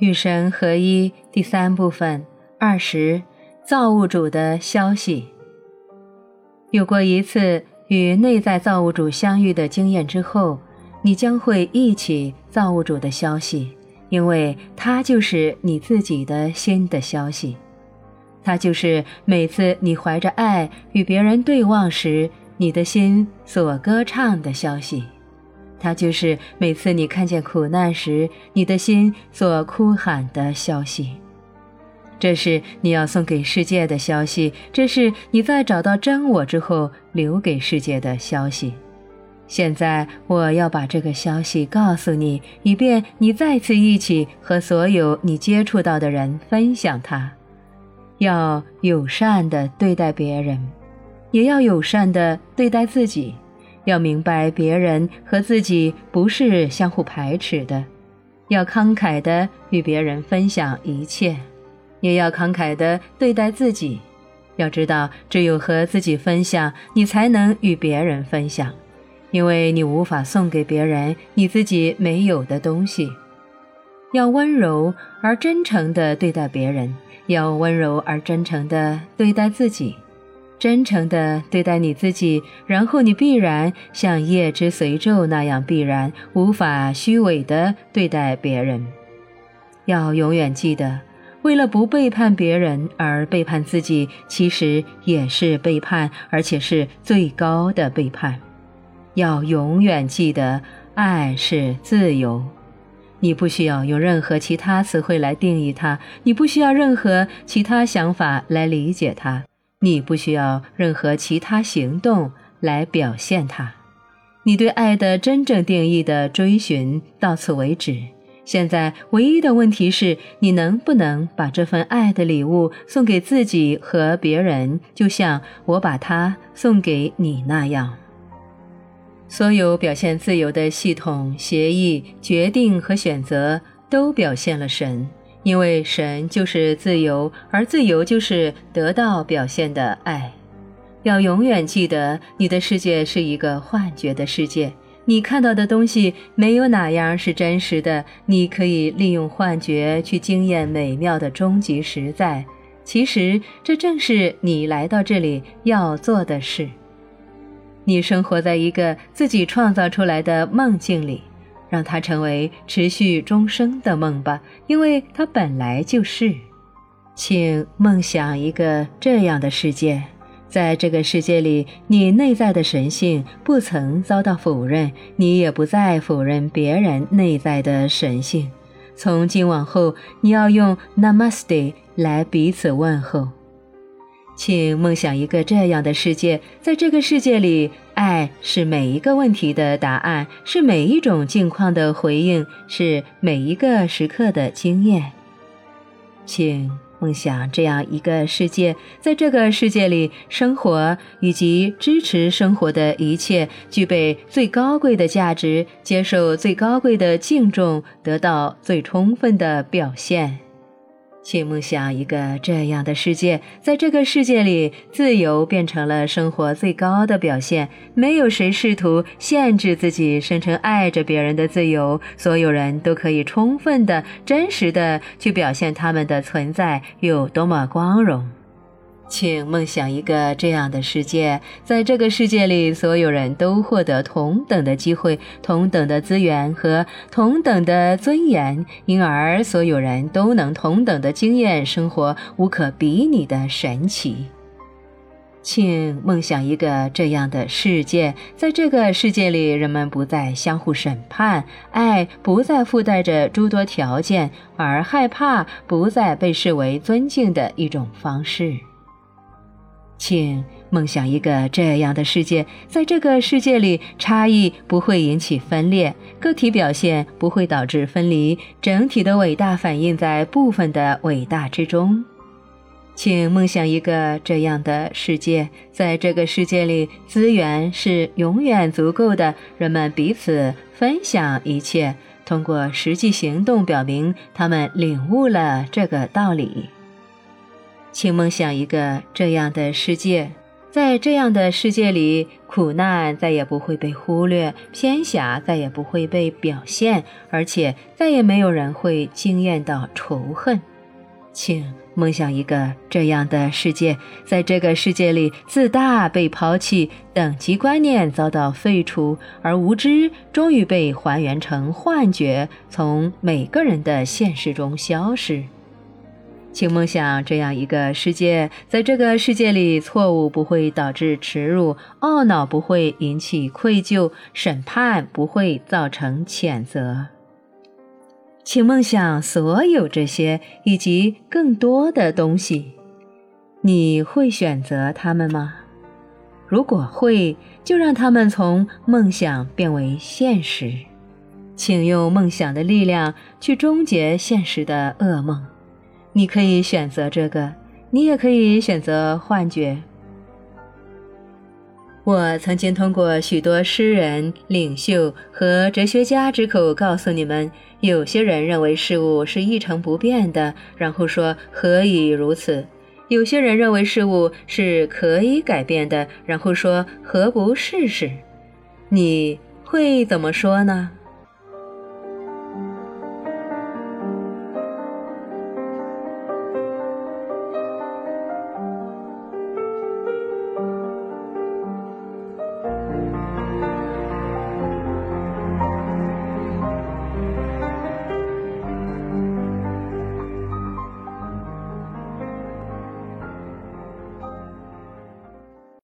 与神合一第三部分二十，造物主的消息。有过一次与内在造物主相遇的经验之后，你将会忆起造物主的消息，因为它就是你自己的新的消息。它就是每次你怀着爱与别人对望时，你的心所歌唱的消息。它就是每次你看见苦难时，你的心所哭喊的消息。这是你要送给世界的消息，这是你在找到真我之后留给世界的消息。现在我要把这个消息告诉你，以便你再次一起和所有你接触到的人分享它。要友善地对待别人，也要友善地对待自己。要明白，别人和自己不是相互排斥的。要慷慨地与别人分享一切，也要慷慨地对待自己。要知道，只有和自己分享，你才能与别人分享，因为你无法送给别人你自己没有的东西。要温柔而真诚地对待别人，要温柔而真诚地对待自己。真诚地对待你自己，然后你必然像叶之随昼那样必然无法虚伪地对待别人。要永远记得，为了不背叛别人而背叛自己，其实也是背叛，而且是最高的背叛。要永远记得，爱是自由。你不需要用任何其他词汇来定义它，你不需要任何其他想法来理解它。你不需要任何其他行动来表现它，你对爱的真正定义的追寻到此为止。现在唯一的问题是你能不能把这份爱的礼物送给自己和别人，就像我把它送给你那样。所有表现自由的系统、协议、决定和选择，都表现了神。因为神就是自由，而自由就是得到表现的爱。要永远记得，你的世界是一个幻觉的世界，你看到的东西没有哪样是真实的。你可以利用幻觉去经验美妙的终极实在。其实，这正是你来到这里要做的事。你生活在一个自己创造出来的梦境里。让它成为持续终生的梦吧，因为它本来就是。请梦想一个这样的世界，在这个世界里，你内在的神性不曾遭到否认，你也不再否认别人内在的神性。从今往后，你要用 Namaste 来彼此问候。请梦想一个这样的世界，在这个世界里。爱是每一个问题的答案，是每一种境况的回应，是每一个时刻的经验。请梦想这样一个世界，在这个世界里，生活以及支持生活的一切具备最高贵的价值，接受最高贵的敬重，得到最充分的表现。请梦想一个这样的世界，在这个世界里，自由变成了生活最高的表现。没有谁试图限制自己生成爱着别人的自由，所有人都可以充分的、真实的去表现他们的存在有多么光荣。请梦想一个这样的世界，在这个世界里，所有人都获得同等的机会、同等的资源和同等的尊严，因而所有人都能同等的经验生活无可比拟的神奇。请梦想一个这样的世界，在这个世界里，人们不再相互审判，爱不再附带着诸多条件，而害怕不再被视为尊敬的一种方式。请梦想一个这样的世界，在这个世界里，差异不会引起分裂，个体表现不会导致分离，整体的伟大反映在部分的伟大之中。请梦想一个这样的世界，在这个世界里，资源是永远足够的，人们彼此分享一切，通过实际行动表明他们领悟了这个道理。请梦想一个这样的世界，在这样的世界里，苦难再也不会被忽略，偏狭再也不会被表现，而且再也没有人会惊艳到仇恨。请梦想一个这样的世界，在这个世界里，自大被抛弃，等级观念遭到废除，而无知终于被还原成幻觉，从每个人的现实中消失。请梦想这样一个世界，在这个世界里，错误不会导致耻辱，懊恼不会引起愧疚，审判不会造成谴责。请梦想所有这些以及更多的东西，你会选择他们吗？如果会，就让他们从梦想变为现实。请用梦想的力量去终结现实的噩梦。你可以选择这个，你也可以选择幻觉。我曾经通过许多诗人、领袖和哲学家之口告诉你们：有些人认为事物是一成不变的，然后说何以如此；有些人认为事物是可以改变的，然后说何不试试？你会怎么说呢？